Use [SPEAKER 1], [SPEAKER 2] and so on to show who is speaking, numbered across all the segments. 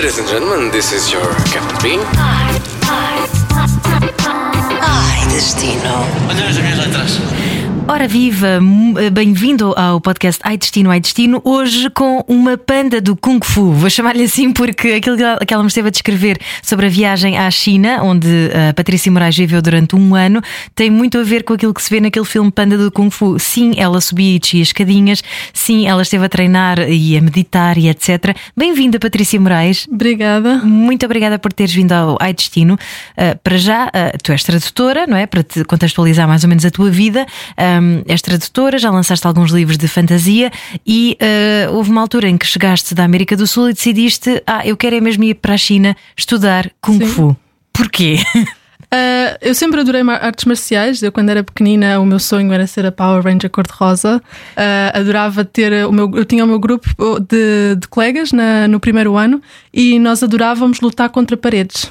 [SPEAKER 1] Ladies and gentlemen, this is your Captain Bean.
[SPEAKER 2] Ai, destino.
[SPEAKER 3] As minhas letras.
[SPEAKER 4] Ora viva, m- bem-vindo ao podcast Ai Destino, Ai Destino, hoje com uma panda do Kung Fu. Vou chamar-lhe assim porque aquilo que ela- me esteve a descrever sobre a viagem à China, onde a Patrícia Moraes viveu durante um ano, tem muito a ver com aquilo que se vê naquele filme Panda do Kung Fu. Sim, ela subia e descia escadinhas, sim, ela esteve a treinar e a meditar e etc. Bem-vinda, Patrícia Moraes.
[SPEAKER 5] Obrigada.
[SPEAKER 4] Muito obrigada por teres vindo ao Ai Destino. Uh, para já, tu és tradutora, não é? Para te contextualizar mais ou menos a tua vida. Um, és tradutora, já lançaste alguns livros de fantasia e uh, houve uma altura em que chegaste da América do Sul e decidiste: Ah, eu quero é mesmo ir para a China estudar Kung
[SPEAKER 5] Sim.
[SPEAKER 4] Fu. Porquê?
[SPEAKER 5] Ah, eu sempre adorei artes marciais. Eu, quando era pequenina, o meu sonho era ser a Power Ranger cor-de-rosa. Ah, adorava ter o meu. Eu tinha o meu grupo de, de colegas na- no primeiro ano e nós adorávamos lutar contra paredes.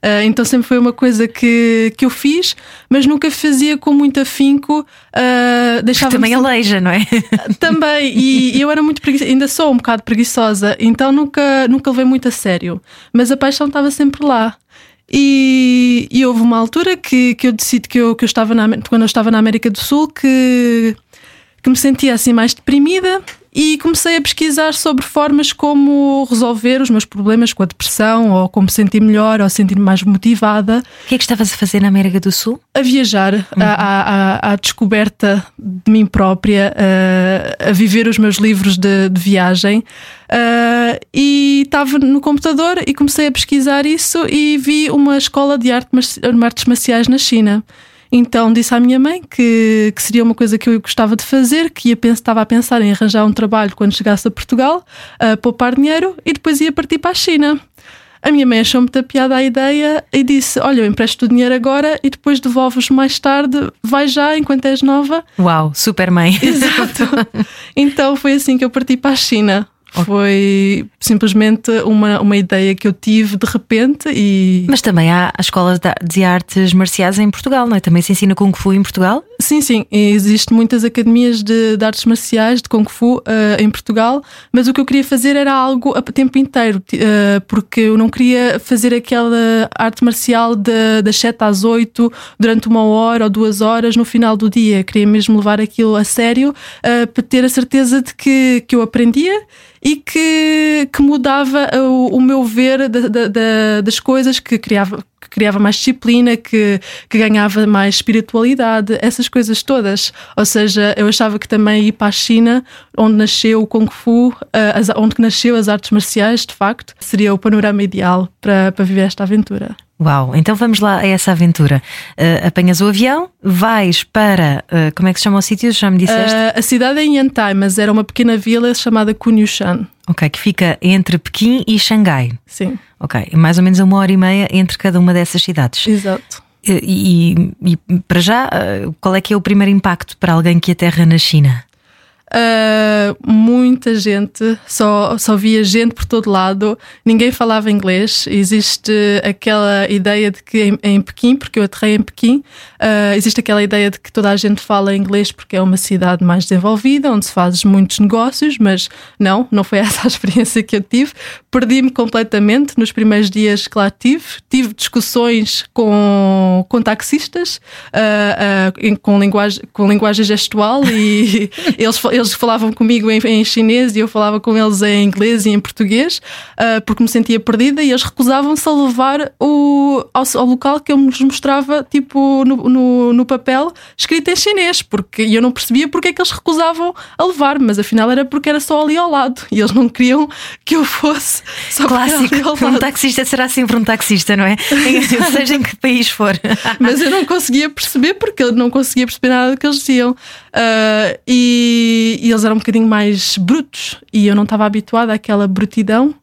[SPEAKER 5] Ah, então sempre foi uma coisa que, que eu fiz, mas nunca fazia com muito afinco. Uh, deixava
[SPEAKER 4] Também aleija, não é?
[SPEAKER 5] Também, e, eu era muito preguiçosa, ainda sou um bocado preguiçosa, então nunca, nunca levei muito a sério. Mas a paixão estava sempre lá. E, e houve uma altura que, que eu decidi que eu, que eu estava na, quando eu estava na América do Sul que, que me sentia assim mais deprimida e comecei a pesquisar sobre formas como resolver os meus problemas com a depressão ou como sentir melhor ou sentir-me mais motivada
[SPEAKER 4] O que é que estavas a fazer na América do Sul?
[SPEAKER 5] a viajar, à, à- à- à descoberta de mim própria, a, a viver os meus livros de, de viagem. Ah, e estava no computador e comecei a pesquisar isso e vi uma escola de arte, artes marciais na China. Então disse à minha mãe que, que seria uma coisa que eu gostava de fazer, que ia, estava a pensar em arranjar um trabalho quando chegasse a Portugal, a poupar dinheiro e depois ia partir para a China. A minha mãe achou muita piada a ideia e disse: Olha, eu empresto o dinheiro agora e depois devolves mais tarde, vai já enquanto és nova.
[SPEAKER 4] Uau, super mãe.
[SPEAKER 5] Exato. então foi assim que eu parti para a China. Foi simplesmente uma, uma ideia que eu tive de repente e.
[SPEAKER 4] Mas também há as escolas de- artes marciais em Portugal, não é? Também se ensina Kung Fu em Portugal?
[SPEAKER 5] Sim, sim, existem muitas academias de, de artes marciais, de Kung Fu eh, em Portugal, mas o que eu queria fazer era algo a tempo inteiro, eh, porque eu não queria fazer aquela arte marcial de, das 7 às 8 durante uma hora ou duas horas no final do dia. Queria mesmo levar aquilo a sério eh, para ter a certeza de que, que eu aprendia e que, que mudava o, o meu ver da- da- da- das coisas, que criava, que criava mais disciplina, que, que ganhava mais espiritualidade, essas coisas todas. Ou seja, eu achava que também ir para a China, onde nasceu o Kung Fu, eh, as- onde nasceu as artes marciais, de facto, seria o panorama ideal para, para viver esta aventura.
[SPEAKER 4] Uau, então vamos lá a essa aventura. Uh, apanhas o avião, vais para. uh, como é que se chama o sítio? Já me disseste?
[SPEAKER 5] Eh, a cidade é em Yantai, mas era uma pequena vila chamada Kunyushan.
[SPEAKER 4] Ok, que fica entre Pequim e Xangai.
[SPEAKER 5] Sim,
[SPEAKER 4] Ok, mais ou menos uma hora e meia entre cada uma dessas cidades.
[SPEAKER 5] exato.
[SPEAKER 4] E, e- e para já, uh, qual é que é o primeiro impacto para alguém que aterra na China?
[SPEAKER 5] Uh, muita gente, só, só via gente por todo lado, ninguém falava inglês. Existe aquela ideia de que em, em Pequim, porque eu aterrei em Pequim, uh, existe aquela ideia de que toda a gente fala inglês porque é uma cidade mais desenvolvida, onde se faz muitos negócios, mas não, não foi essa a experiência que eu tive. Perdi-me completamente nos primeiros dias que lá tive. Tive discussões com, com taxistas, uh, com, linguagem, com linguagem gestual, e eles, eles falavam comigo em, em chinês e eu falava com eles em inglês e em português, uh, porque me sentia perdida e eles recusavam-se a levar o, ao, ao local que eu lhes mostrava, tipo, no, no, no papel, escrito em chinês, porque eu não percebia porque é que eles recusavam a levar, mas afinal era porque era só ali ao lado e eles não queriam que eu fosse só
[SPEAKER 4] Clássico,
[SPEAKER 5] ao
[SPEAKER 4] um taxista será sempre um taxista, não é? Seja em que país for.
[SPEAKER 5] mas eu não conseguia perceber porque eu não conseguia perceber nada do que eles diziam. Ah, e, e eles eram um bocadinho mais brutos e eu não estava habituada àquela brutidão.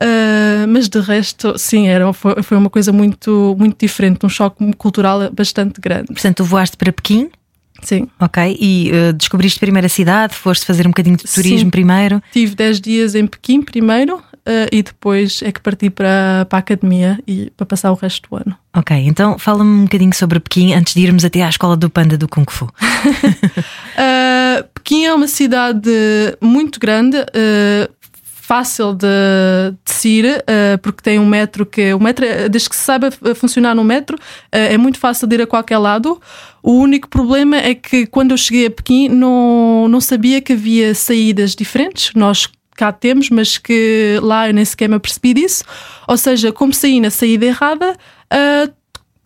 [SPEAKER 5] Ah, mas de resto, sim, era, foi, foi uma coisa muito, muito diferente, um choque cultural bastante grande.
[SPEAKER 4] Portanto, tu voaste para Pequim,
[SPEAKER 5] Sim.
[SPEAKER 4] ok? E uh, descobriste primeiro a cidade, foste fazer um bocadinho de turismo
[SPEAKER 5] Sim.
[SPEAKER 4] primeiro.
[SPEAKER 5] Tive 10 dias em Pequim primeiro ah, e depois é que parti para, para a academia e para passar o resto do ano.
[SPEAKER 4] Ok, então fala-me um bocadinho sobre Pequim antes de irmos até à escola do Panda do Kung Fu.
[SPEAKER 5] Uh, Pequim é uma cidade muito grande, uh, fácil de, de se ir, uh, porque tem um metro que. O metro, desde que se saiba funcionar no metro, uh, é muito fácil de ir a qualquer lado. O único problema é que quando eu cheguei a Pequim não, não sabia que havia saídas diferentes. Nós cá temos, mas que lá eu nem sequer me apercebi disso. Ou seja, como saí na saída errada, uh,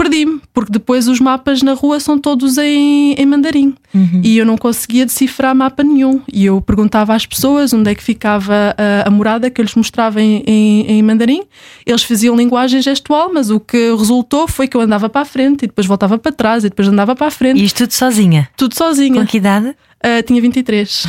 [SPEAKER 5] perdi-me, porque depois os mapas na rua são todos em, em mandarim uhum. e eu não conseguia decifrar mapa nenhum. E eu perguntava às pessoas onde é que ficava a, a morada que eu lhes mostrava em, em, em, mandarim. Eles faziam linguagem gestual, mas o que resultou foi que eu andava para a frente e depois voltava para trás e depois andava para a frente.
[SPEAKER 4] E isto tudo sozinha?
[SPEAKER 5] Tudo sozinha.
[SPEAKER 4] Com que idade?
[SPEAKER 5] Uh, tinha 23. Uh,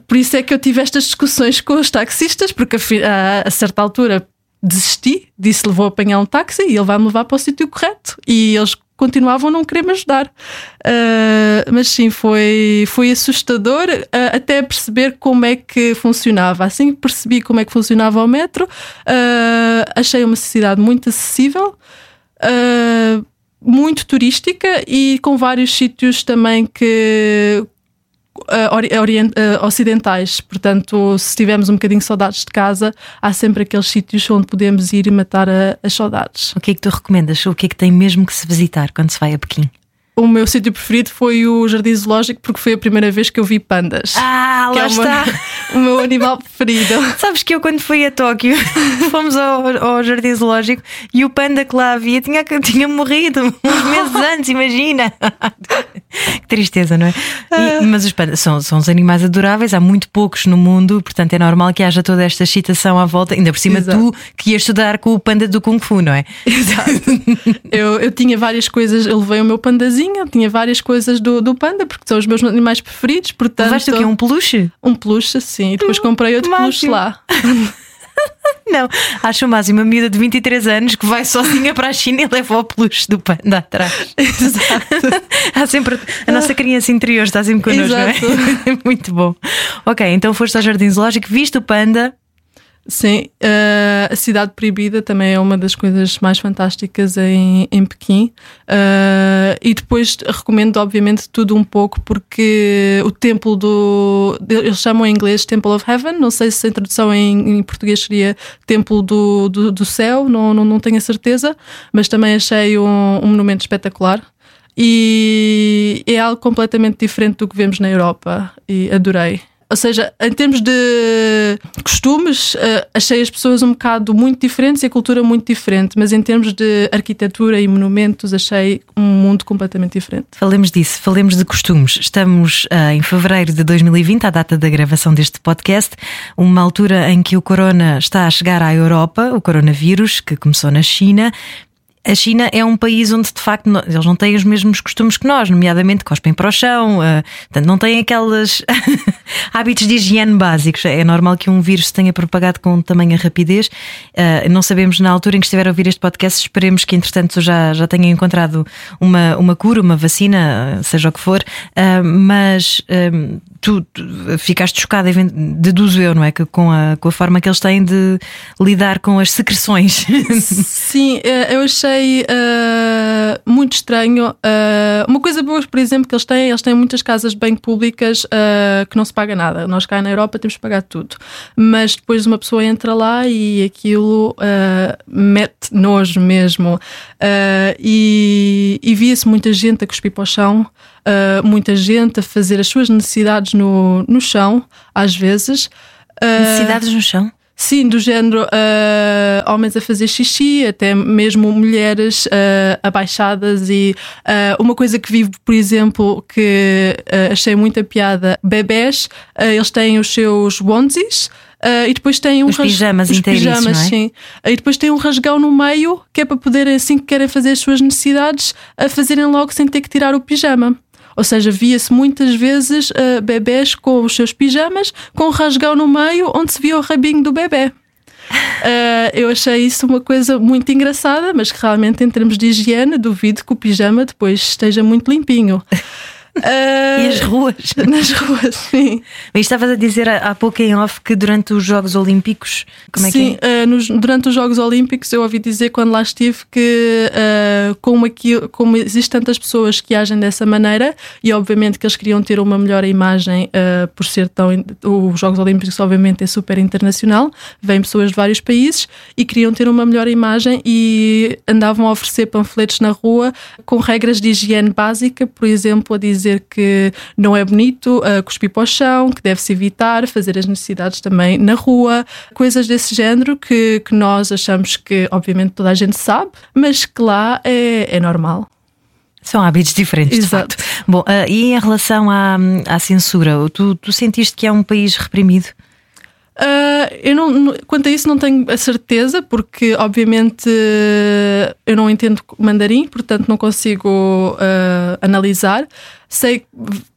[SPEAKER 5] por isso é que eu tive estas discussões com os taxistas, porque a, a certa altura desisti, disse-lhe vou apanhar um táxi e ele vai me levar para o sítio correto. E eles continuavam a não querer me ajudar. Uh, mas sim, foi, foi assustador uh, até perceber como é que funcionava. Assim que percebi como é que funcionava o metro, uh, achei uma cidade muito acessível. muito turística e com vários sítios também que uh, ocidentais. Portanto, se tivermos um bocadinho saudades de casa, há sempre aqueles sítios onde podemos ir e matar a, as saudades.
[SPEAKER 4] O que é que tu recomendas? O que é que tem mesmo que se visitar quando se vai a Pequim?
[SPEAKER 5] o meu sítio preferido foi o Jardim Zoológico porque foi a primeira vez que eu vi pandas.
[SPEAKER 4] Ah, lá é está.
[SPEAKER 5] o meu animal preferido.
[SPEAKER 4] Sabes que eu, quando fui a Tóquio, fomos ao, ao, Jardim Zoológico e o panda que lá havia tinha, tinha morrido uns meses antes, imagina. que tristeza, não é? E, ah. mas os pandas são, são os animais adoráveis, há muito poucos no mundo, portanto é normal que haja toda esta excitação à volta, ainda por cima Exato. tu que ias estudar com o panda do Kung Fu, não é?
[SPEAKER 5] Exato. eu, eu tinha várias coisas, eu levei o meu pandazinho tinha, tinha várias coisas do, do panda, porque são os meus animais preferidos. Portanto,
[SPEAKER 4] Levaste o quê? Um peluche?
[SPEAKER 5] Um peluche, sim. E depois comprei outro peluche lá.
[SPEAKER 4] Não, acho o máximo uma miúda de 23 anos que vai sozinha para a China e leva o peluche do panda atrás.
[SPEAKER 5] Exato.
[SPEAKER 4] Há sempre a nossa criança interior está sempre connosco, Exato. não é? Muito bom. Ok, então foste ao Jardim Zoológico, viste o panda.
[SPEAKER 5] Sim, uh, a Cidade Proibida também é uma das coisas mais fantásticas em, em Pequim. Uh, e depois recomendo, obviamente, tudo um pouco, porque o templo do. Eles chamam em inglês Temple of Heaven, não sei se a tradução em, em português seria Templo do, do, do Céu, não, não, não tenho a certeza, mas também achei um, um monumento espetacular e é algo completamente diferente do que vemos na Europa e adorei. Ou seja, em termos de costumes, uh, achei as pessoas um bocado muito diferentes e a cultura muito diferente, mas em termos de arquitetura e monumentos, achei um mundo completamente diferente.
[SPEAKER 4] Falemos disso, falemos de costumes. Estamos uh, em fevereiro de 2020, a data da gravação deste podcast, uma altura em que o corona está a chegar à Europa, o coronavírus, que começou na China, a China é um país onde de facto eles não têm os mesmos costumes que nós, nomeadamente cospem para o chão, uh, portanto, não têm aqueles hábitos de higiene básicos. É normal que um vírus se tenha propagado com tamanha rapidez. Uh, não sabemos na altura em que estiver a ouvir este podcast, esperemos que entretanto já, já tenha encontrado uma, uma cura, uma vacina, seja o que for, mas tu, ficaste chocada, deduzo eu, não é? Que com a, com a forma que eles têm de lidar com as secreções.
[SPEAKER 5] Sim, eu achei uh, muito estranho. Uh, uma coisa boa, por exemplo, que eles têm, eles têm muitas casas bem públicas uh, que não se paga nada. Nós cá na Europa temos que pagar tudo. Mas depois uma pessoa entra lá e aquilo mete nojo mesmo. e, e via-se muita gente a cuspir para o chão. Muita gente a fazer as suas necessidades no, no chão, às vezes.
[SPEAKER 4] necessidades no chão?
[SPEAKER 5] Sim, do género uh, homens a fazer xixi, até mesmo mulheres uh, abaixadas e uh, uma coisa que vivo, por exemplo, que achei muita piada, bebés, eles têm os seus onesies. Uh, e depois tem um
[SPEAKER 4] os pijamas
[SPEAKER 5] os
[SPEAKER 4] pijamas, é?
[SPEAKER 5] sim. e depois tem um rasgão no meio que é para poderem, assim que querem fazer as suas necessidades, a fazerem logo sem ter que tirar o pijama. Ou seja, via-se muitas vezes uh, bebés com os seus pijamas, com um rasgão no meio onde se via o rabinho do bebê. Uh, eu achei isso uma coisa muito engraçada, mas que realmente, em termos de higiene, duvido que o pijama depois esteja muito limpinho. Uh,
[SPEAKER 4] E as ruas?
[SPEAKER 5] Nas ruas, sim.
[SPEAKER 4] Mas estavas a dizer há pouco em off que durante os Jogos Olímpicos. Como é
[SPEAKER 5] Sim,
[SPEAKER 4] que é?
[SPEAKER 5] eh, nos- durante os Jogos Olímpicos eu ouvi dizer quando lá estive que eh, como, aqui, como existem tantas pessoas que agem dessa maneira e obviamente que eles queriam ter uma melhor imagem por ser tão os Jogos Olímpicos obviamente é super internacional, vêm pessoas de vários países e queriam ter uma melhor imagem e andavam a oferecer panfletos na rua com regras de higiene básica, por exemplo, a dizer que não é bonito eh, cuspir para o chão, que deve-se evitar, fazer as necessidades também na rua, coisas desse género que, que nós achamos que, obviamente, toda a gente sabe, mas que lá é, é normal.
[SPEAKER 4] São hábitos diferentes,
[SPEAKER 5] Exato.
[SPEAKER 4] de facto. Bom, ah, e em relação à, à censura, tu, tu sentiste que é um país reprimido?
[SPEAKER 5] Ah, eu não, quanto a isso não tenho a certeza, porque obviamente eu não entendo mandarim, portanto não consigo ah, analisar. Sei,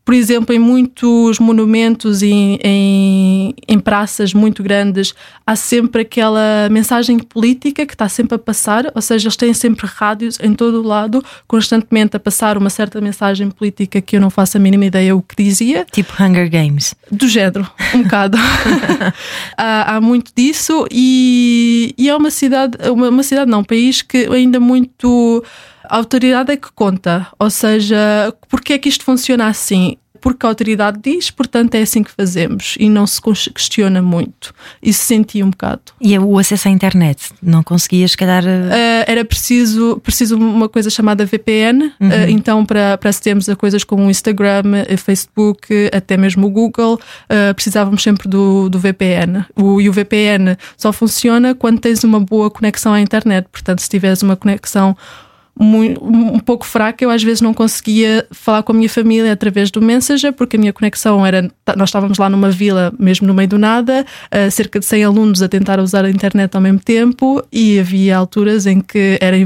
[SPEAKER 5] por exemplo, em muitos monumentos e em, em, em praças muito grandes há sempre aquela mensagem política que está sempre a passar, ou seja, eles têm sempre rádios em todo o lado, constantemente a passar uma certa mensagem política que eu não faço a mínima ideia o que dizia.
[SPEAKER 4] Tipo Hunger Games.
[SPEAKER 5] Do género, um bocado. há, há muito disso e, e é uma cidade, uma, uma cidade não, um país que ainda muito a autoridade é que conta. Ou seja, porque é que isto funciona assim? Porque a autoridade diz, portanto é assim que fazemos e não se questiona muito. Isso senti um bocado.
[SPEAKER 4] E o acesso à internet? Não conseguias, se calhar.
[SPEAKER 5] Uh, era preciso, preciso uma coisa chamada VPN, uh, então para, para acedermos a coisas como o Instagram, eh, Facebook, até mesmo o Google, uh, precisávamos sempre do, do VPN. O, e o VPN só funciona quando tens uma boa conexão à internet, portanto, se tiveres uma conexão um pouco fraca, eu às vezes não conseguia falar com a minha família através do Messenger, porque a minha conexão era. Nós estávamos lá numa vila, mesmo no meio do nada, uh, cerca de 100 alunos a tentar usar a internet ao mesmo tempo, e havia alturas em que era,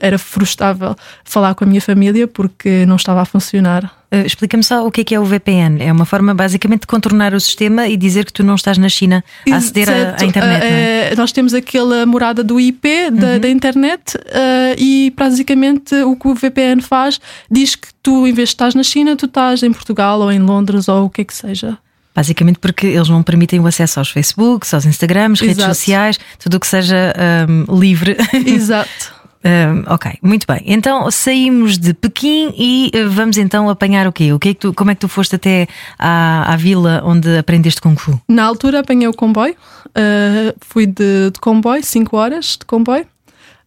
[SPEAKER 5] era frustrável falar com a minha família porque não estava a funcionar.
[SPEAKER 4] Ah, Explica-me só o que é que é o VPN. É uma forma basicamente de contornar o sistema e dizer que tu não estás na China a aceder à- internet. não é?
[SPEAKER 5] Eh, nós temos aquela morada do IP da,
[SPEAKER 4] Uhum.
[SPEAKER 5] da internet eh, e basicamente o que o VPN faz diz que tu, em vez de estás na China, tu estás em Portugal ou em Londres ou o que é que seja.
[SPEAKER 4] Basicamente porque eles não permitem o acesso aos Facebooks, aos Instagrams, redes
[SPEAKER 5] Exato.
[SPEAKER 4] sociais, tudo o que seja ahm, livre.
[SPEAKER 5] Exato.
[SPEAKER 4] Ahm, ok, muito bem. Então saímos de Pequim e ah, vamos então apanhar o quê? O que é que tu, como é que tu foste até à, à vila onde aprendeste Kung Fu?
[SPEAKER 5] Na altura apanhei o comboio, eh, fui de, de comboio, 5 horas de comboio.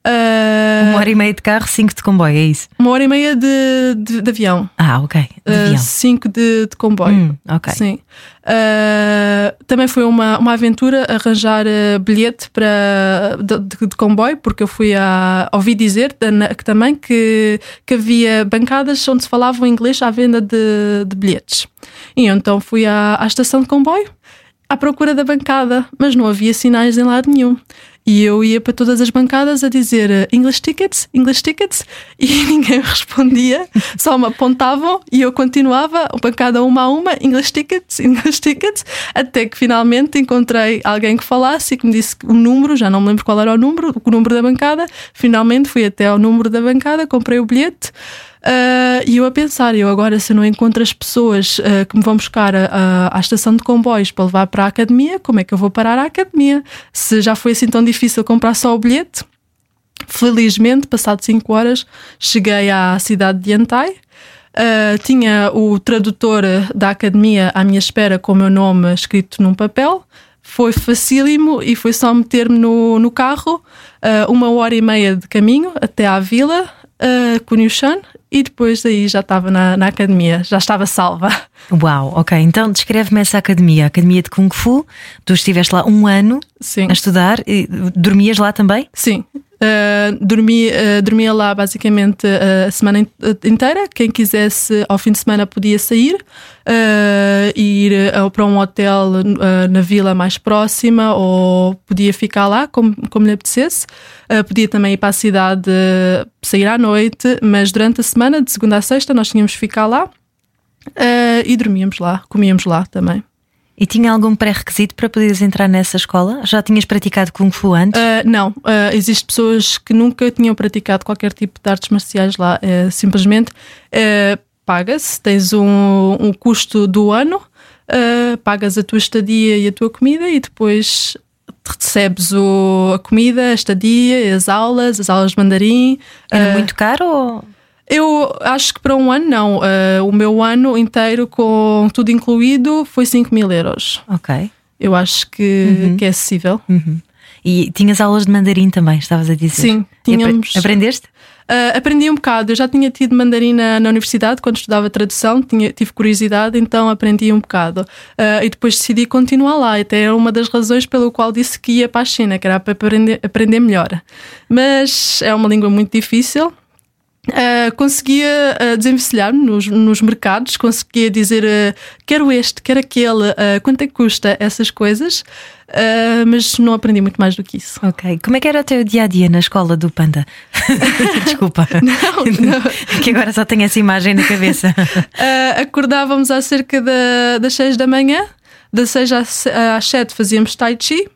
[SPEAKER 5] Eh,
[SPEAKER 4] Uma hora e meia de carro, cinco de comboio, é isso?
[SPEAKER 5] uma hora e meia de, de, de avião.
[SPEAKER 4] Ah, ok. De
[SPEAKER 5] Eh,
[SPEAKER 4] avião.
[SPEAKER 5] cinco de, de comboio.
[SPEAKER 4] Hum, ok.
[SPEAKER 5] Sim. Uh, também foi uma, uma aventura arranjar uh, bilhete para, de, de- comboio, porque eu fui a. ouvi dizer também que, que havia bancadas onde se falava inglês à venda de, de bilhetes. E eu então fui à, à estação de comboio à procura da bancada, mas não havia sinais em lado nenhum. E eu ia para todas as bancadas a dizer eh, English tickets, English tickets, e ninguém respondia, só me apontavam e eu continuava, bancada uma a uma, English tickets, English tickets, até que finalmente encontrei alguém que falasse e que me disse o número, já não me lembro qual era o número, o número da bancada. Finalmente fui até ao número da bancada, comprei o bilhete. Ah, e eu a pensar, eu agora se eu não encontro as pessoas ah, que me vão buscar a- a- à estação de comboios para levar para a academia, como é que eu vou parar à academia? Se já foi assim tão difícil comprar só o bilhete, Felizmente, passado 5 horas, cheguei à cidade de Yantai. Uh, tinha o tradutor da academia à minha espera com o meu nome escrito num papel. Foi facílimo e foi só meter-me no, no carro, uh, uma hora e meia de caminho até à vila, uh, Kunyushan, e depois daí já estava na, na academia, já estava salva.
[SPEAKER 4] Uau, ok. Então descreve-me essa academia, a Academia de Kung Fu. Tu estiveste lá um ano
[SPEAKER 5] Sim.
[SPEAKER 4] a estudar e dormias lá também?
[SPEAKER 5] Sim. Uh, dormi, uh, dormia lá basicamente uh, a semana in- inteira. Quem quisesse ao fim de semana podia sair uh, ir para um hotel na vila mais próxima ou podia ficar lá como, como lhe apetecesse. Podia também ir para a cidade sair à noite, mas durante a semana, de segunda a sexta, nós tínhamos que ficar lá uh, e dormíamos lá, comíamos lá também.
[SPEAKER 4] E tinha algum pré-requisito para poderes entrar nessa escola? Já tinhas praticado Kung Fu antes?
[SPEAKER 5] Uh, não, uh, existem pessoas que nunca tinham praticado qualquer tipo de artes marciais lá. Uh, simplesmente uh, paga-se, tens um, um custo do ano, pagas a tua estadia e a tua comida e depois recebes o, a comida, a estadia, as aulas, as aulas de mandarim.
[SPEAKER 4] Era muito caro ou...
[SPEAKER 5] Eu acho que para um ano não. Uh, o meu ano inteiro, com tudo incluído, foi 5 mil euros.
[SPEAKER 4] Ok.
[SPEAKER 5] Eu acho que, uhum. que é acessível.
[SPEAKER 4] Uhum. E tinhas aulas de mandarim também, estavas a dizer?
[SPEAKER 5] Sim, tínhamos.
[SPEAKER 4] Aprendeste?
[SPEAKER 5] Uh, aprendi um bocado. Eu já tinha tido mandarim na, na universidade quando estudava tradução, tinha, tive curiosidade, então aprendi um bocado. Uh, e depois decidi continuar lá. Até é uma das razões pelo qual disse que ia para a China, que era para aprender, aprender melhor. Mas é uma língua muito difícil. Uh, conseguia uh, desenvencilhar-me nos, nos, mercados, conseguia dizer uh, quero este, quero aquele, quanto é que custa essas coisas, mas não aprendi muito mais do que isso.
[SPEAKER 4] Ok. Como é que era o teu dia a dia na escola do Panda? Desculpa.
[SPEAKER 5] não, não.
[SPEAKER 4] que agora só tenho essa imagem na cabeça.
[SPEAKER 5] acordávamos às cerca da, das 6 da manhã, das 6 às, às 7 fazíamos Tai Chi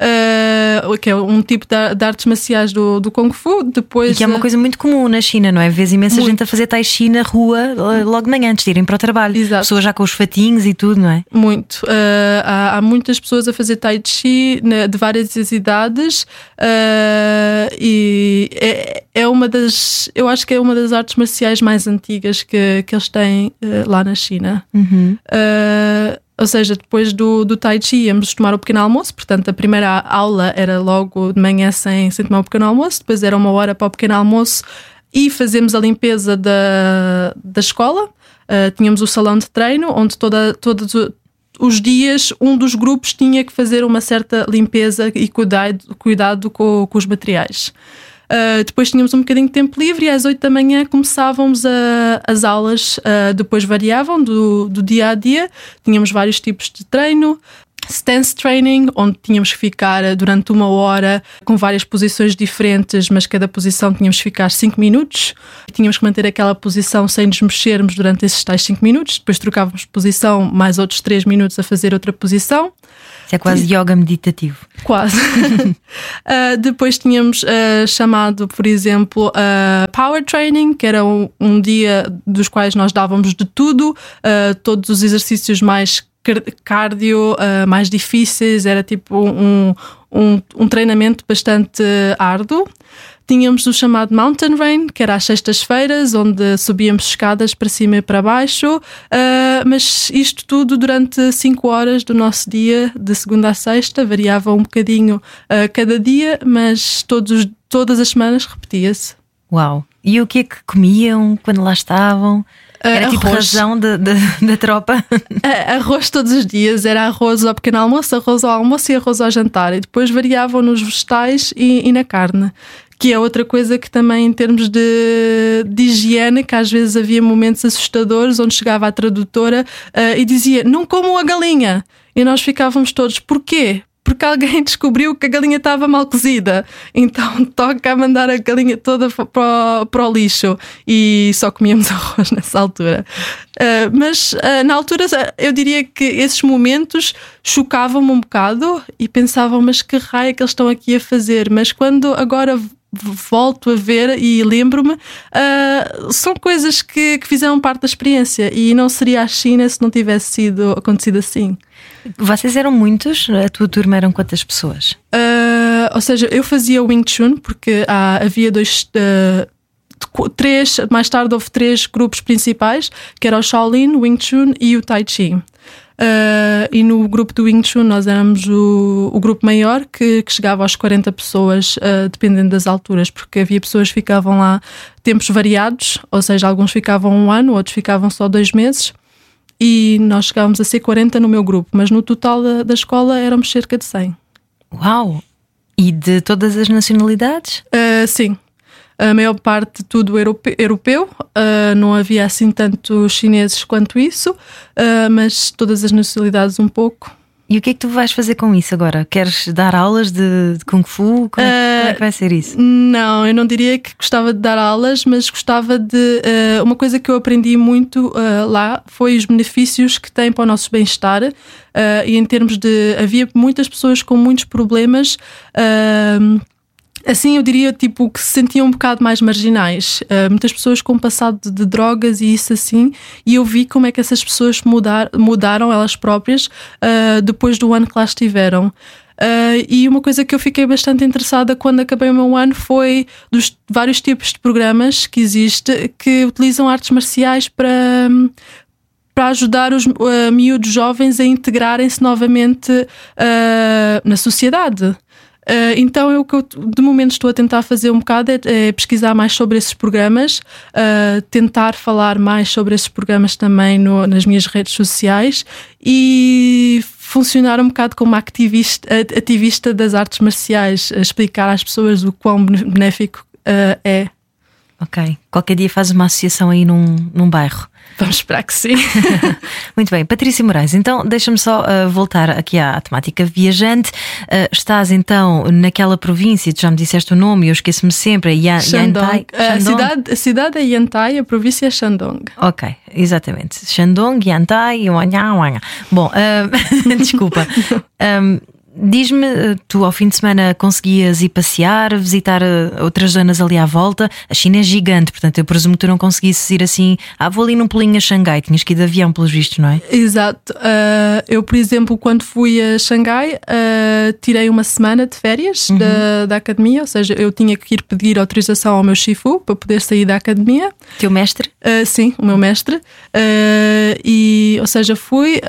[SPEAKER 5] uh, que é um tipo de, de, artes marciais do, do Kung Fu. Depois,
[SPEAKER 4] e que é uma coisa muito comum na China, não é? Vês imensa muito. gente a fazer Tai Chi na rua eh, logo de manhã antes de irem para o trabalho.
[SPEAKER 5] Exato.
[SPEAKER 4] Pessoas já com os fatinhos e tudo, não é?
[SPEAKER 5] Muito. Uh, há, há, muitas pessoas a fazer Tai Chi de várias idades uh, e é, é uma das. Eu acho que é uma das artes marciais mais antigas que, que eles têm lá na China.
[SPEAKER 4] Uhum.
[SPEAKER 5] Ou seja, depois do, do Tai Chi íamos tomar o pequeno almoço, portanto a primeira aula era logo de manhã sem, sem tomar o pequeno almoço, depois era uma hora para o pequeno almoço e fazemos a limpeza da, da escola. Uh, tínhamos o salão de treino, onde toda, todos os dias um dos grupos tinha que fazer uma certa limpeza e cuidado, cuidado com, com os materiais. Uh, depois tínhamos um bocadinho de tempo livre e às 8 da manhã começávamos a, as aulas. Uh, depois variavam do, do dia a dia. Tínhamos vários tipos de treino. Stance training, onde tínhamos que ficar durante uma hora com várias posições diferentes, mas cada posição tínhamos que ficar 5 minutos. Tínhamos que manter aquela posição sem nos mexermos durante esses tais 5 minutos. Depois trocávamos posição, mais outros 3 minutos a fazer outra posição.
[SPEAKER 4] Isso é quase yoga meditativo.
[SPEAKER 5] Quase. uh, depois tínhamos uh, chamado, por exemplo, uh, Power Training, que era um, um, dia dos quais nós dávamos de tudo, todos os exercícios mais cardio, mais difíceis, era tipo um, um, um treinamento bastante árduo. Tínhamos o chamado Mountain Rain, que era às sextas-feiras, onde subíamos escadas para cima e para baixo, uh, mas isto tudo durante cinco horas do nosso dia, de segunda a sexta, variava um bocadinho uh, cada dia, mas todos, todas as semanas repetia-se.
[SPEAKER 4] Uau! E o que é que comiam quando lá estavam? Era uh, tipo arroz. razão da tropa?
[SPEAKER 5] Arroz todos os dias, era arroz ao pequeno almoço, arroz ao almoço e arroz ao jantar. E depois variavam nos vegetais e, e na carne que é outra coisa que também em termos de, de higiene, que às vezes havia momentos assustadores onde chegava a tradutora uh, e dizia não comam a galinha. E nós ficávamos todos, porquê? Porque alguém descobriu que a galinha estava mal cozida. Então toca a mandar a galinha toda para o, para o lixo. E só comíamos arroz nessa altura. Uh, mas uh, na altura eu diria que esses momentos chocavam-me um bocado e pensavam, mas que raio é que eles estão aqui a fazer? Mas quando agora volto a ver e lembro-me, uh, são coisas que, que, fizeram parte da experiência e não seria a China se não tivesse sido acontecido assim.
[SPEAKER 4] Vocês eram muitos? A tua turma eram quantas pessoas?
[SPEAKER 5] Uh, ou seja, eu fazia o Wing Chun porque ah, havia dois. Uh, três, mais tarde houve três grupos principais, que era o Shaolin, Wing Chun e o Tai Chi. Uh, e no grupo do Wing Chun nós éramos o, o grupo maior que, que, chegava aos 40 pessoas, uh, dependendo das alturas, porque havia pessoas que ficavam lá tempos variados, ou seja, alguns ficavam um ano, outros ficavam só dois meses. E nós chegávamos a ser 40 no meu grupo, mas no total da, da escola éramos cerca de 100.
[SPEAKER 4] Uau! E de todas as nacionalidades?
[SPEAKER 5] Uh, sim, a maior parte tudo europeu, uh, não havia assim tanto chineses quanto isso, uh, mas todas as nacionalidades um pouco.
[SPEAKER 4] E o que é que tu vais fazer com isso agora? Queres dar aulas de, de Kung Fu? Como é, como é, que vai ser isso?
[SPEAKER 5] Não, eu não diria que gostava de dar aulas, mas gostava de. Uh, uma coisa que eu aprendi muito uh, lá foi os benefícios que tem para o nosso bem-estar. E em termos de. Havia muitas pessoas com muitos problemas assim eu diria tipo que se sentiam um bocado mais marginais. Uh, muitas pessoas com passado de, de, drogas e isso assim, e eu vi como é que essas pessoas mudar, mudaram elas próprias uh, depois do ano que lá estiveram. Uh, e uma coisa que eu fiquei bastante interessada quando acabei o meu ano foi dos vários tipos de programas que existe que utilizam artes marciais para, para ajudar os uh, miúdos jovens a integrarem-se novamente uh, na sociedade. Uh, então, eu, o que eu de momento estou a tentar fazer um bocado é, é pesquisar mais sobre esses programas, uh, tentar falar mais sobre esses programas também no, nas minhas redes sociais e funcionar um bocado como ativista, ativista das artes marciais, explicar às pessoas o quão benéfico uh, é.
[SPEAKER 4] Ok. Qualquer dia faz uma associação aí num, num bairro.
[SPEAKER 5] Vamos esperar que sim.
[SPEAKER 4] Muito bem, Patrícia Moraes, então deixa-me só uh, voltar aqui à temática viajante. Uh, estás então naquela província, tu já me disseste o nome, eu esqueço-me sempre, Yan,
[SPEAKER 5] Yantai. A cidade, a cidade é Yantai, a província é Shandong.
[SPEAKER 4] Ok, exatamente. Shandong, Yantai, Bom, uh, desculpa. Um, Diz-me, eh, tu ao fim de semana conseguias ir passear, visitar eh, outras zonas ali à volta? A China é gigante, portanto eu presumo que tu não conseguisses ir assim, ah, vou ali num pulinho a Xangai, tinhas que ir de avião pelos vistos, não é?
[SPEAKER 5] Exato. Uh, eu, por exemplo, quando fui a Xangai, uh, tirei uma semana de férias uhum. da, da academia, ou seja, eu tinha que ir pedir autorização ao meu Shifu para poder sair da academia.
[SPEAKER 4] Teu mestre?
[SPEAKER 5] Uh, sim, o meu mestre. e, ou seja, fui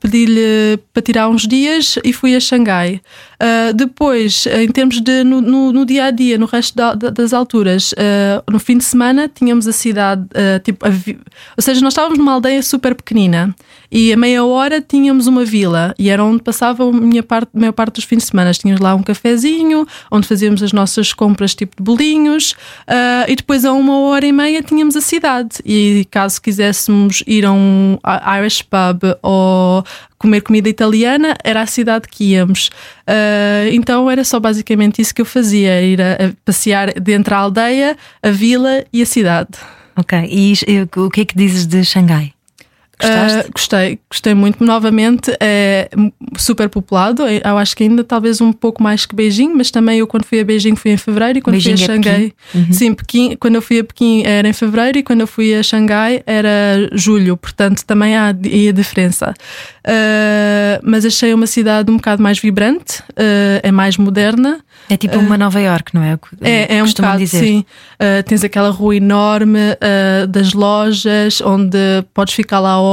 [SPEAKER 5] pedir-lhe para tirar uns dias e fui a Xangai. Uh, depois, em termos de no, no, no, dia a dia, no resto da, das alturas, uh, no fim de semana tínhamos a cidade, uh, tipo, a ou seja, nós estávamos numa aldeia super pequenina e a meia hora tínhamos uma vila e era onde passava a minha parte, a maior parte dos fins de semana. Tínhamos lá um cafezinho, onde fazíamos as nossas compras, tipo de bolinhos, e depois a uma hora e meia tínhamos a cidade. E caso quiséssemos ir a um Irish pub ou comer comida italiana, era a cidade que íamos. Uh, então era só basicamente isso que eu fazia: ir a, a passear dentro da aldeia, a vila e a cidade.
[SPEAKER 4] Ok, e o que é que dizes de Xangai?
[SPEAKER 5] Uh, gostei, gostei muito. Novamente, é super populado. Eu acho que ainda talvez um pouco mais que Beijing, mas também eu quando fui a Beijing fui em fevereiro e quando Beijing fui a é Xangai. Uhum. Sim, Pequim, quando eu fui a Pequim era em fevereiro e quando eu fui a Xangai era julho, portanto também há a diferença. Uh, mas achei uma cidade um bocado mais vibrante, uh, é mais moderna.
[SPEAKER 4] É tipo uma Nova York, não é?
[SPEAKER 5] É, é um bocado, dizer. sim. tens aquela rua enorme das lojas onde podes ficar lá horas.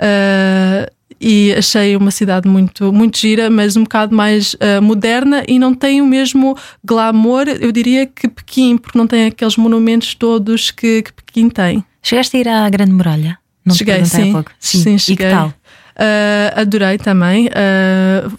[SPEAKER 5] Uh, e achei uma cidade muito, muito gira, mas um bocado mais uh, moderna e não tem o mesmo glamour, eu diria, que Pequim, porque não tem aqueles monumentos todos que, que Pequim tem.
[SPEAKER 4] Chegaste a ir à Grande Muralha?
[SPEAKER 5] Não cheguei, sim. sim. sim. cheguei.
[SPEAKER 4] E que tal?
[SPEAKER 5] Uh, adorei também. Uh,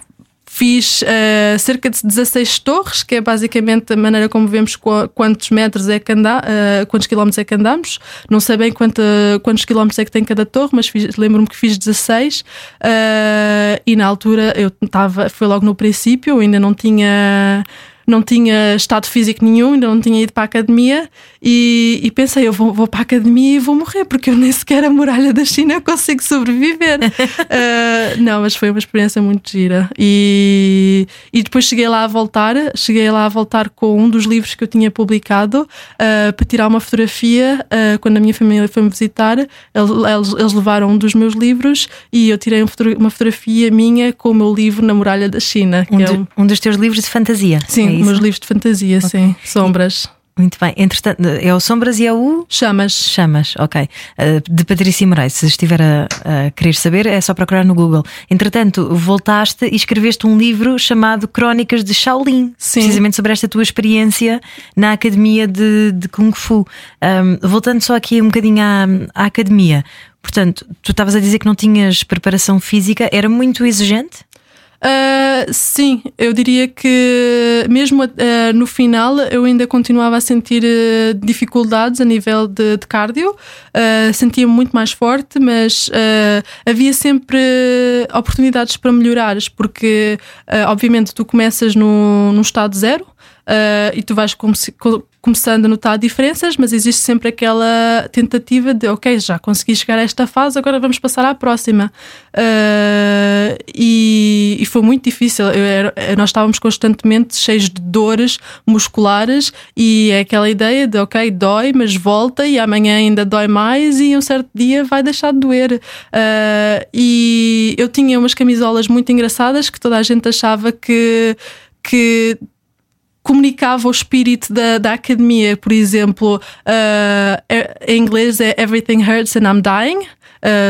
[SPEAKER 5] Fiz uh, cerca de 16 torres, que é basicamente a maneira como vemos quantos metros é que andamos, uh, quantos quilómetros é que andamos. Não sei bem quanto, quantos quilómetros é que tem cada torre, mas lembro-me que fiz 16. Uh, eh, e na altura eu estava, foi logo no princípio, ainda não tinha não tinha estado físico nenhum, ainda não tinha ido para a academia e, e pensei, eu vou, vou, para a academia e vou morrer, porque eu nem sequer a muralha da China consigo sobreviver. uh, não, mas foi uma experiência muito gira. E, e depois cheguei lá a voltar, cheguei lá a voltar com um dos livros que eu tinha publicado uh, para tirar uma fotografia. Uh, quando a minha família foi-me visitar, eles, eles, levaram um dos meus livros e eu tirei uma fotografia minha com o meu livro na muralha da China.
[SPEAKER 4] Um, é um... um dos teus livros de fantasia.
[SPEAKER 5] Sim, é meus livros de fantasia, okay. sim. Sombras.
[SPEAKER 4] Muito bem. Entretanto, é o Sombras e é o.
[SPEAKER 5] Chamas.
[SPEAKER 4] Chamas, ok. Eh, de Patrícia Moraes. Se estiver a, a, querer saber, é só procurar no Google. Entretanto, voltaste e escreveste um livro chamado Crónicas de Shaolin. Sim. Precisamente sobre esta tua experiência na academia de, de Kung Fu. Um, voltando só aqui um bocadinho à, à academia. Portanto, tu estavas a dizer que não tinhas preparação física, era muito exigente?
[SPEAKER 5] Uh, sim, eu diria que mesmo uh, no final eu ainda continuava a sentir uh, dificuldades a nível de, de cardio, sentia-me muito mais forte, mas havia sempre oportunidades para melhorares, porque obviamente tu começas no, num estado zero. e tu vais começando a notar diferenças, mas existe sempre aquela tentativa de, ok, já consegui chegar a esta fase, agora vamos passar à próxima. Uh, e e, foi muito difícil. Era- nós estávamos constantemente cheios de dores musculares e é aquela ideia de ok, dói, mas volta e amanhã ainda dói mais e um certo dia vai deixar de doer. Ah, e eu tinha umas camisolas muito engraçadas que toda a gente achava que. que comunicava o espírito da, da academia, por exemplo, é- em inglês é Everything Hurts and I'm Dying.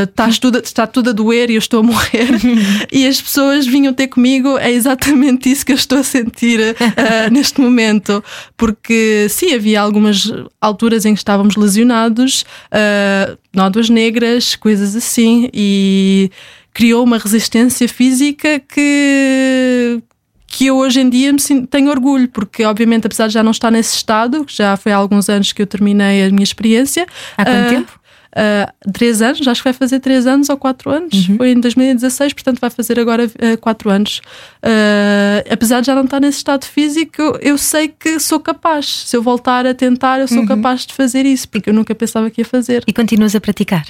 [SPEAKER 5] Estás tudo, está tudo a doer e eu estou a morrer. e as pessoas vinham ter comigo, é exatamente isso que eu estou a sentir ah, neste momento. Porque sim, havia algumas alturas em que estávamos lesionados, ah, nódoas negras, coisas assim, e criou uma resistência física que que eu hoje em dia me sinto, tenho orgulho, porque obviamente, apesar de já não estar nesse estado, já foi há alguns anos que eu terminei a minha experiência.
[SPEAKER 4] Há quanto
[SPEAKER 5] ah,
[SPEAKER 4] tempo?
[SPEAKER 5] ah, três anos, acho que vai fazer três anos ou quatro anos.
[SPEAKER 4] Uhum.
[SPEAKER 5] Foi em 2016, portanto vai fazer agora ah, quatro anos. Ah, apesar de já não estar nesse estado físico, eu sei que sou capaz. Se eu voltar a tentar, eu sou
[SPEAKER 4] Uhum.
[SPEAKER 5] capaz de fazer isso, porque eu nunca pensava que ia fazer.
[SPEAKER 4] E continuas a praticar?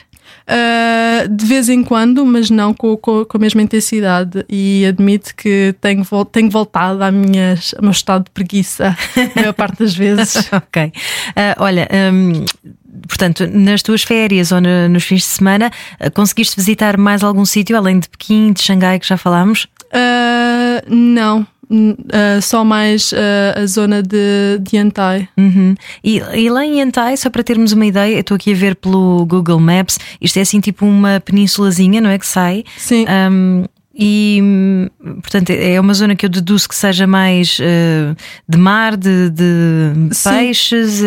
[SPEAKER 5] Uh, de vez em quando, mas não com, com, com a mesma intensidade. E admito que tenho, tenho voltado à minha, ao meu estado de preguiça a maior parte das vezes.
[SPEAKER 4] ok. Ah, olha, hum, portanto, nas tuas férias ou no- nos fins de semana, ah, conseguiste visitar mais algum sítio além de Pequim, de Xangai, que já falámos?
[SPEAKER 5] Uh, não, uh, só mais uh, a zona de, de Yantai.
[SPEAKER 4] Uhum. E, e lá em Yantai, só para termos uma ideia, estou aqui a ver pelo Google Maps, isto é assim tipo uma penínsulazinha, não é? Que sai.
[SPEAKER 5] Sim.
[SPEAKER 4] Um, e portanto é uma zona que eu deduzo que seja mais eh, de mar, de, de peixes.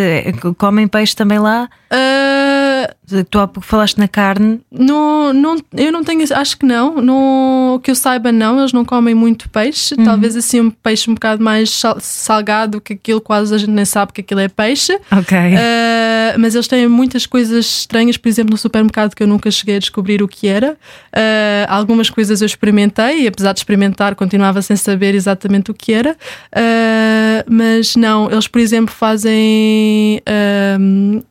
[SPEAKER 4] comem peixe também lá?
[SPEAKER 5] Uh,
[SPEAKER 4] Tu há pouco falaste na carne.
[SPEAKER 5] não, não, eu não tenho, acho que não, não, que eu saiba, não. Eles não comem muito peixe, talvez assim um peixe um bocado mais sal- salgado, que aquilo quase a gente nem sabe que aquilo é peixe.
[SPEAKER 4] Ok.
[SPEAKER 5] Uh, mas eles têm muitas coisas estranhas, por exemplo, no supermercado que eu nunca cheguei a descobrir o que era. Uh, algumas coisas eu experimentei e, apesar de experimentar, continuava sem saber exatamente o que era. Uh, mas não, eles, por exemplo, fazem. um,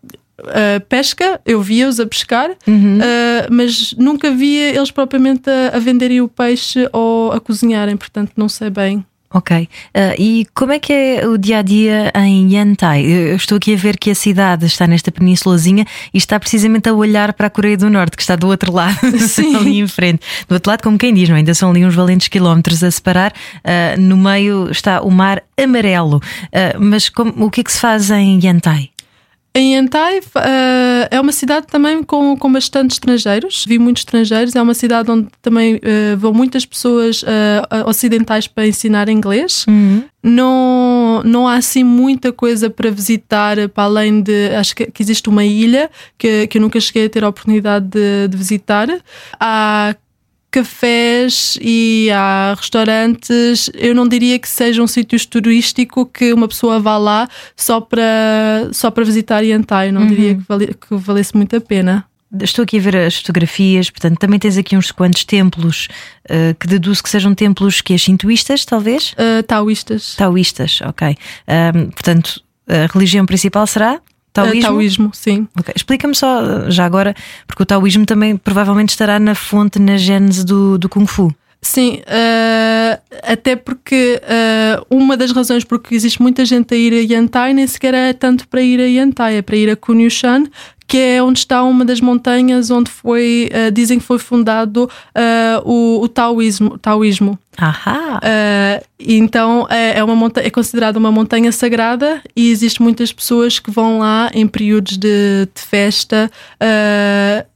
[SPEAKER 5] uh, pesca, eu via-os a pescar,
[SPEAKER 4] Uhum.
[SPEAKER 5] uh, mas nunca via eles propriamente a, a venderem o peixe ou a cozinharem, portanto não sei bem.
[SPEAKER 4] Ok. Ah, e como é que é o dia a dia em Yantai? Eu estou aqui a ver que a cidade está nesta penínsulazinha e está precisamente a olhar para a Coreia do Norte, que está do outro lado,
[SPEAKER 5] Sim.
[SPEAKER 4] ali em frente. Do outro lado, como quem diz, não é? ainda são ali uns valentes quilómetros a separar. Ah, no meio está o mar amarelo. Ah, mas como- o que é que se faz em Yantai?
[SPEAKER 5] Em Yantai eh, é uma cidade também com, com bastante estrangeiros. Vi muitos estrangeiros. É uma cidade onde também eh, vão muitas pessoas eh, ocidentais para ensinar inglês. Não, não há assim muita coisa para visitar para além de. Acho que, que existe uma ilha que, que eu nunca cheguei a ter a oportunidade de, de visitar. Há cafés e há restaurantes. Eu não diria que seja um sítio turístico que uma pessoa vá lá só para, só para visitar Yantai. Eu não diria que, vale- que valesse muito a pena.
[SPEAKER 4] Estou aqui a ver as fotografias, portanto, também tens aqui uns quantos templos ah, que deduzo que sejam templos que shintoístas, talvez?
[SPEAKER 5] Uh, taoístas.
[SPEAKER 4] Taoístas, ok. Ah, portanto, a religião principal será? Taoísmo?
[SPEAKER 5] Taoísmo, sim.
[SPEAKER 4] Ok, Explica-me só, já agora, porque o taoísmo também provavelmente estará na fonte, na gênese do, do Kung Fu.
[SPEAKER 5] Sim, uh, até porque uh, uma das razões porque existe muita gente a ir a Yantai nem sequer é tanto para ir a Yantai, é para ir a Kunyushan, que é onde está uma das montanhas onde foi, uh, dizem que foi fundado uh, o, o taoísmo. taoísmo.
[SPEAKER 4] Ahá!
[SPEAKER 5] Uh, então é, é uma monta é considerada uma montanha sagrada e existem muitas pessoas que vão lá em períodos de, de festa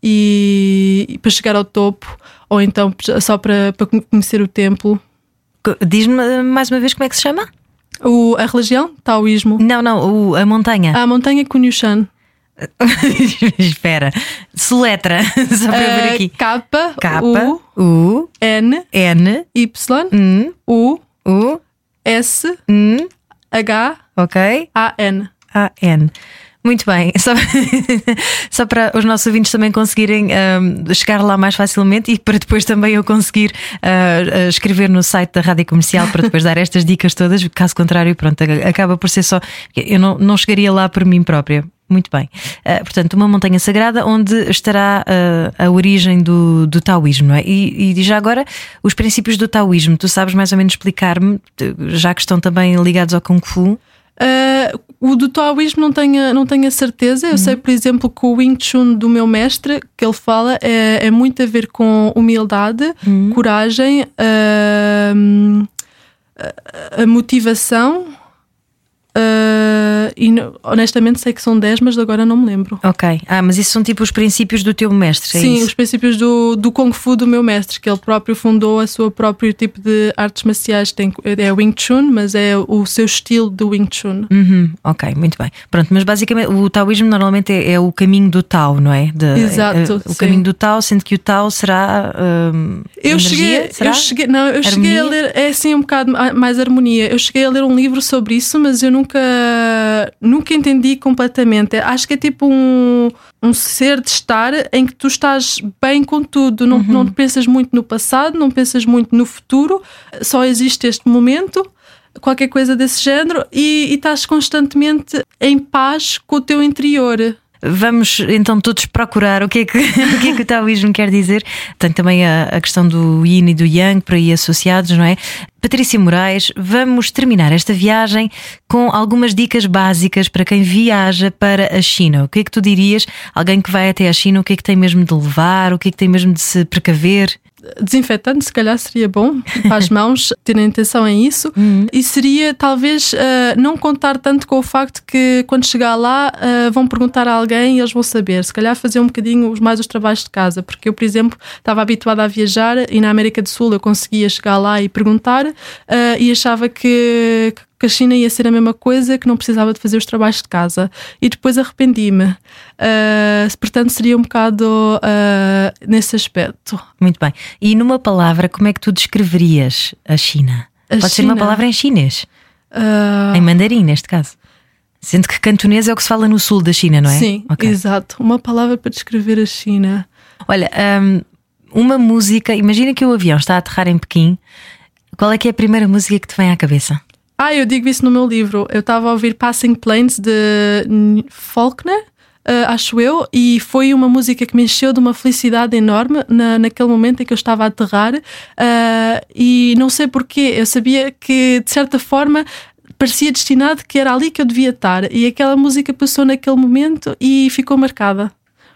[SPEAKER 5] e, e para chegar ao topo ou então só para, para conhecer o templo.
[SPEAKER 4] Diz-me mais uma vez como é que se chama?
[SPEAKER 5] O, a religião? Taoísmo.
[SPEAKER 4] Não, não, o- a montanha.
[SPEAKER 5] A montanha Kunyushan.
[SPEAKER 4] Espera, soletra, só para eu ver
[SPEAKER 5] Uh,
[SPEAKER 4] aqui.
[SPEAKER 5] K,
[SPEAKER 4] K,
[SPEAKER 5] U,
[SPEAKER 4] U,
[SPEAKER 5] N,
[SPEAKER 4] N,
[SPEAKER 5] Y,
[SPEAKER 4] N,
[SPEAKER 5] U,
[SPEAKER 4] U,
[SPEAKER 5] S,
[SPEAKER 4] N,
[SPEAKER 5] H,
[SPEAKER 4] ok?
[SPEAKER 5] A, N.
[SPEAKER 4] A, N. Muito bem, só, só para os nossos ouvintes também conseguirem ahm, chegar lá mais facilmente e para depois também eu conseguir ah, ah, escrever no site da Rádio Comercial para depois dar estas dicas todas, caso contrário, pronto, acaba por ser só. Eu não, não chegaria lá por mim própria. Muito bem. Uh, portanto, uma montanha sagrada onde estará uh, a origem do, do taoísmo, não é? E, e, já agora, os princípios do taoísmo, tu sabes mais ou menos explicar-me, já que estão também ligados ao Kung Fu?
[SPEAKER 5] Uh, o do taoísmo não tenho, não tenho a certeza. Eu uhum. sei, por exemplo, que o Wing Chun do meu mestre, que ele fala, é, é muito a ver com humildade, uhum. coragem, uh, a motivação. Uh, e honestamente sei que são 10, mas agora não me lembro.
[SPEAKER 4] Ok. Ah, mas isso são tipo os princípios do teu mestre,
[SPEAKER 5] é
[SPEAKER 4] Sim,
[SPEAKER 5] isso? os princípios do, do Kung Fu do meu mestre, que ele próprio fundou a sua próprio tipo de artes marciais. Tem, é Wing Chun, mas é o seu estilo do Wing Chun.
[SPEAKER 4] Uhum. Ok, muito bem. Pronto, mas basicamente o taoísmo normalmente é, é o caminho do Tao, não é?
[SPEAKER 5] De, Exato. É,
[SPEAKER 4] o sim. caminho do Tao, sendo que o Tao será. Hum,
[SPEAKER 5] eu,
[SPEAKER 4] energia,
[SPEAKER 5] cheguei,
[SPEAKER 4] será?
[SPEAKER 5] eu cheguei, não, eu cheguei a ler, é assim um bocado mais harmonia. Eu cheguei a ler um livro sobre isso, mas eu nunca nunca entendi completamente. Acho que é tipo um, um ser de estar em que tu estás bem com tudo, não, uhum. não pensas muito no passado, não pensas muito no futuro, só existe este momento qualquer coisa desse género e, e, estás constantemente em paz com o teu interior.
[SPEAKER 4] Vamos então todos procurar o que é que o, que é que o taoísmo quer dizer. Tem também a, a questão do yin e do yang por aí associados, não é? Patrícia Moraes, vamos terminar esta viagem com algumas dicas básicas para quem viaja para a China. O que é que tu dirias? Alguém que vai até a China, o que é que tem mesmo de levar? O que é que tem mesmo de se precaver?
[SPEAKER 5] Desinfetante, se calhar seria bom para as mãos terem atenção em isso. Uhum. E seria talvez uh, não contar tanto com o facto que quando chegar lá uh, vão perguntar a alguém e eles vão saber. Se calhar fazer um bocadinho mais os trabalhos de casa, porque eu, por exemplo, estava habituada a viajar e na América do Sul eu conseguia chegar lá e perguntar uh, e achava que, que a China ia ser a mesma coisa, que não precisava de fazer os trabalhos de casa. E depois arrependi-me. Uh, portanto, seria um bocado uh, nesse aspecto.
[SPEAKER 4] Muito bem. E numa palavra, como é que tu descreverias a China? A Pode China? ser uma palavra em chinês. Uh... Em mandarim, neste caso. Sendo que cantonês é o que se fala no sul da China, não é?
[SPEAKER 5] Sim, okay. exato. Uma palavra para descrever a China.
[SPEAKER 4] Olha, um, uma música. Imagina que o avião está a aterrar em Pequim. Qual é que é a primeira música que te vem à cabeça?
[SPEAKER 5] Ah, eu digo isso no meu livro. Eu estava a ouvir Passing Planes de Faulkner. Uh, acho eu, e foi uma música que me encheu de uma felicidade enorme na, naquele momento em que eu estava a aterrar. Uh, e não sei porquê, eu sabia que de certa forma parecia destinado que era ali que eu devia estar, e aquela música passou naquele momento e ficou marcada.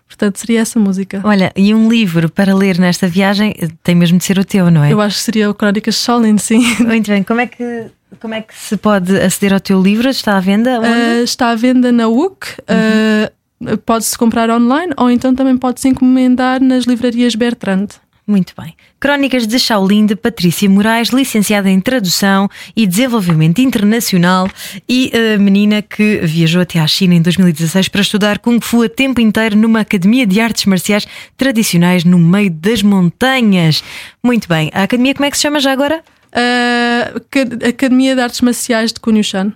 [SPEAKER 5] Portanto, seria essa música.
[SPEAKER 4] Olha, e um livro para ler nesta viagem tem mesmo de ser o teu, não é?
[SPEAKER 5] Eu acho que seria o Crónicas de Shaolin, sim.
[SPEAKER 4] Muito bem, como é que como é que se pode aceder ao teu livro? Está à venda?
[SPEAKER 5] Uh, está à venda na UC. Uhum. Uh, pode-se comprar online ou então também pode-se encomendar nas livrarias Bertrand.
[SPEAKER 4] Muito bem. Crónicas de Shaolin de Patrícia Moraes, licenciada em Tradução e Desenvolvimento Internacional e a menina que viajou até à China em 2016 para estudar Kung Fu a tempo inteiro numa academia de artes marciais tradicionais no meio das montanhas. Muito bem. A academia como é que se chama já agora?
[SPEAKER 5] Uh, Academia de Artes Marciais de Cunhuchan.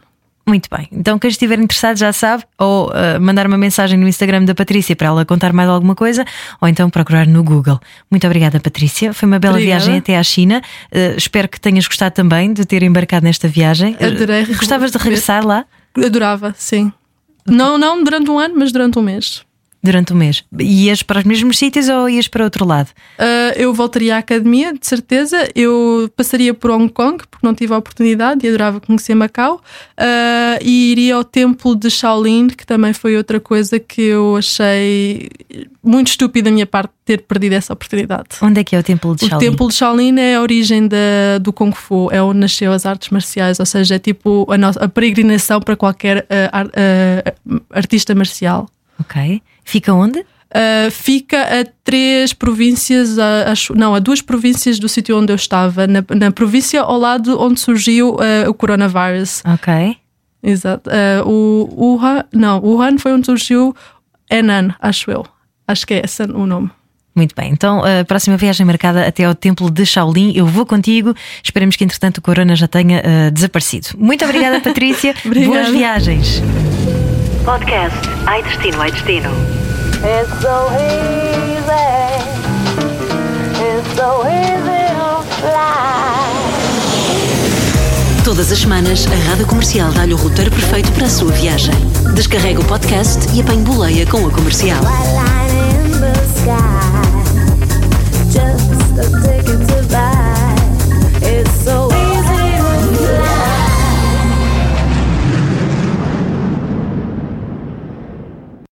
[SPEAKER 4] Muito bem. Então, quem estiver interessado já sabe, ou uh, mandar uma mensagem no Instagram da Patrícia para ela contar mais alguma coisa, ou então procurar no Google. Muito obrigada, Patrícia. Foi uma bela obrigada. viagem até à China. Uh, espero que tenhas gostado também de ter embarcado nesta viagem.
[SPEAKER 5] Adorei.
[SPEAKER 4] Gostavas de regressar lá?
[SPEAKER 5] Adorava, sim. Não, não durante um ano, mas durante um mês
[SPEAKER 4] durante o mês? Ias para os mesmos sítios ou ias para outro lado?
[SPEAKER 5] Uh, eu voltaria à academia, de certeza. Eu passaria por Hong Kong, porque não tive a oportunidade e adorava conhecer Macau. Uh, e iria ao templo de Shaolin, que também foi outra coisa que eu achei muito estúpida da minha parte ter perdido essa oportunidade.
[SPEAKER 4] Onde é que é o templo de Shaolin?
[SPEAKER 5] O templo de Shaolin é a origem da, do Kung Fu, é onde nasceu as artes marciais, ou seja, é tipo a, nossa, a peregrinação para qualquer uh, artista marcial.
[SPEAKER 4] Ok. Fica onde?
[SPEAKER 5] Uh, fica a três províncias, a, a, não, a duas províncias do sítio onde eu estava, na, na província ao lado onde surgiu uh, o coronavírus.
[SPEAKER 4] Ok.
[SPEAKER 5] Exato. Uh, o Wuhan, não, Wuhan foi onde surgiu Henan, acho eu. Acho que é esse o nome.
[SPEAKER 4] Muito bem, então a próxima viagem marcada até ao Templo de Shaolin. Eu vou contigo. Esperemos que entretanto o Corona já tenha desaparecido. Muito obrigada, Patrícia. Boas viagens. Podcast Ai Destino, Ai Destino. It's so easy. Todas as semanas, a Rádio Comercial dá-lhe o roteiro perfeito para a sua viagem. Descarrega o podcast e apanhe boleia com a comercial. Just